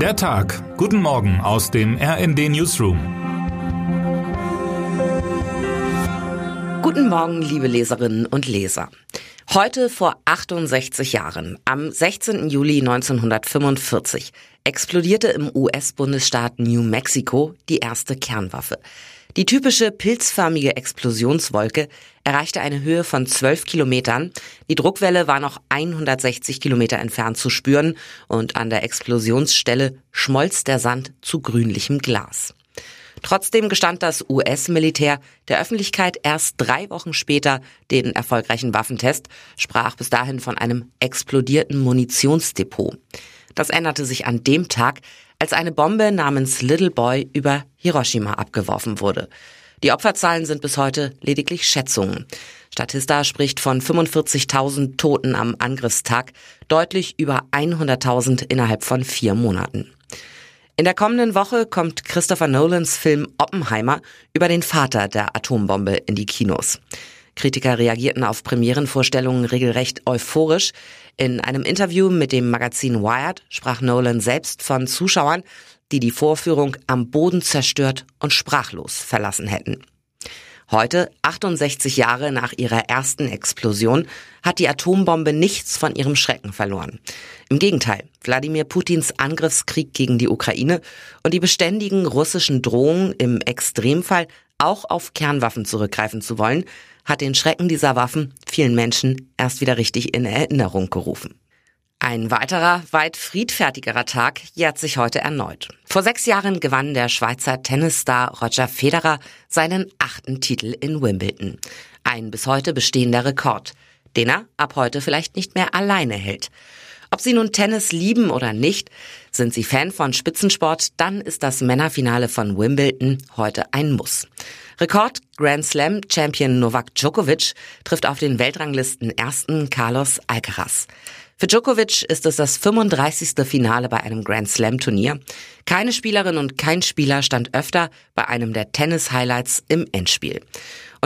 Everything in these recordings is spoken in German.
Der Tag. Guten Morgen aus dem RND Newsroom. Guten Morgen, liebe Leserinnen und Leser. Heute vor 68 Jahren, am 16. Juli 1945, explodierte im US-Bundesstaat New Mexico die erste Kernwaffe. Die typische pilzförmige Explosionswolke erreichte eine Höhe von 12 Kilometern. Die Druckwelle war noch 160 Kilometer entfernt zu spüren und an der Explosionsstelle schmolz der Sand zu grünlichem Glas. Trotzdem gestand das US-Militär der Öffentlichkeit erst drei Wochen später den erfolgreichen Waffentest, sprach bis dahin von einem explodierten Munitionsdepot. Das änderte sich an dem Tag, als eine Bombe namens Little Boy über Hiroshima abgeworfen wurde. Die Opferzahlen sind bis heute lediglich Schätzungen. Statista spricht von 45.000 Toten am Angriffstag, deutlich über 100.000 innerhalb von vier Monaten. In der kommenden Woche kommt Christopher Nolans Film Oppenheimer über den Vater der Atombombe in die Kinos. Kritiker reagierten auf Premierenvorstellungen regelrecht euphorisch. In einem Interview mit dem Magazin Wired sprach Nolan selbst von Zuschauern, die die Vorführung am Boden zerstört und sprachlos verlassen hätten. Heute, 68 Jahre nach ihrer ersten Explosion, hat die Atombombe nichts von ihrem Schrecken verloren. Im Gegenteil, Wladimir Putins Angriffskrieg gegen die Ukraine und die beständigen russischen Drohungen im Extremfall auch auf Kernwaffen zurückgreifen zu wollen, hat den Schrecken dieser Waffen vielen Menschen erst wieder richtig in Erinnerung gerufen. Ein weiterer, weit friedfertigerer Tag jährt sich heute erneut. Vor sechs Jahren gewann der Schweizer Tennisstar Roger Federer seinen achten Titel in Wimbledon. Ein bis heute bestehender Rekord, den er ab heute vielleicht nicht mehr alleine hält. Ob Sie nun Tennis lieben oder nicht, sind Sie Fan von Spitzensport, dann ist das Männerfinale von Wimbledon heute ein Muss. Rekord Grand Slam Champion Novak Djokovic trifft auf den Weltranglisten ersten Carlos Alcaraz. Für Djokovic ist es das 35. Finale bei einem Grand Slam Turnier. Keine Spielerin und kein Spieler stand öfter bei einem der Tennis Highlights im Endspiel.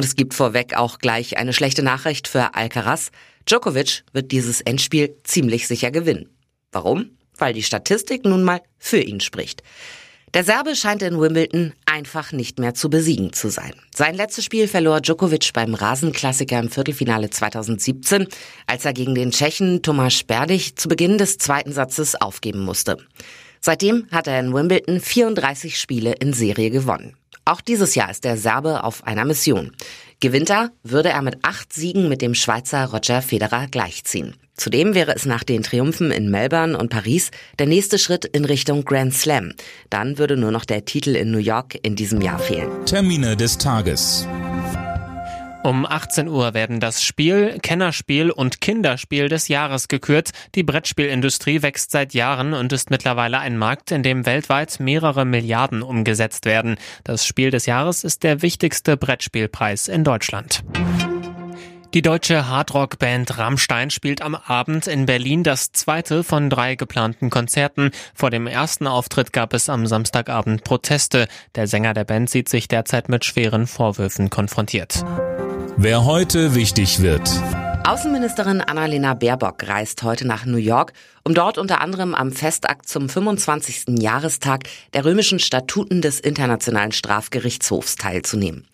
Und es gibt vorweg auch gleich eine schlechte Nachricht für Alcaraz. Djokovic wird dieses Endspiel ziemlich sicher gewinnen. Warum? Weil die Statistik nun mal für ihn spricht. Der Serbe scheint in Wimbledon einfach nicht mehr zu besiegen zu sein. Sein letztes Spiel verlor Djokovic beim Rasenklassiker im Viertelfinale 2017, als er gegen den Tschechen Tomasz Berdych zu Beginn des zweiten Satzes aufgeben musste. Seitdem hat er in Wimbledon 34 Spiele in Serie gewonnen. Auch dieses Jahr ist der Serbe auf einer Mission. Gewinnt er, würde er mit acht Siegen mit dem Schweizer Roger Federer gleichziehen. Zudem wäre es nach den Triumphen in Melbourne und Paris der nächste Schritt in Richtung Grand Slam. Dann würde nur noch der Titel in New York in diesem Jahr fehlen. Termine des Tages. Um 18 Uhr werden das Spiel, Kennerspiel und Kinderspiel des Jahres gekürt. Die Brettspielindustrie wächst seit Jahren und ist mittlerweile ein Markt, in dem weltweit mehrere Milliarden umgesetzt werden. Das Spiel des Jahres ist der wichtigste Brettspielpreis in Deutschland. Die deutsche Hardrock-Band Rammstein spielt am Abend in Berlin das zweite von drei geplanten Konzerten. Vor dem ersten Auftritt gab es am Samstagabend Proteste. Der Sänger der Band sieht sich derzeit mit schweren Vorwürfen konfrontiert. Wer heute wichtig wird. Außenministerin Annalena Baerbock reist heute nach New York, um dort unter anderem am Festakt zum 25. Jahrestag der römischen Statuten des Internationalen Strafgerichtshofs teilzunehmen.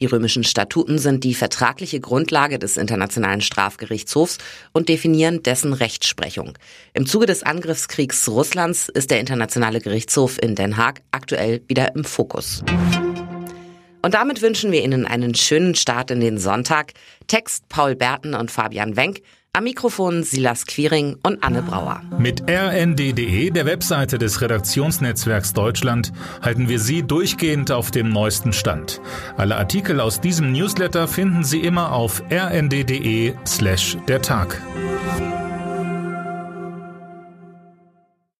Die römischen Statuten sind die vertragliche Grundlage des Internationalen Strafgerichtshofs und definieren dessen Rechtsprechung. Im Zuge des Angriffskriegs Russlands ist der Internationale Gerichtshof in Den Haag aktuell wieder im Fokus. Und damit wünschen wir Ihnen einen schönen Start in den Sonntag. Text Paul Berten und Fabian Wenk. Am Mikrofon Silas Quiring und Anne Brauer. Mit rnd.de, der Webseite des Redaktionsnetzwerks Deutschland, halten wir Sie durchgehend auf dem neuesten Stand. Alle Artikel aus diesem Newsletter finden Sie immer auf rnd.de slash der Tag.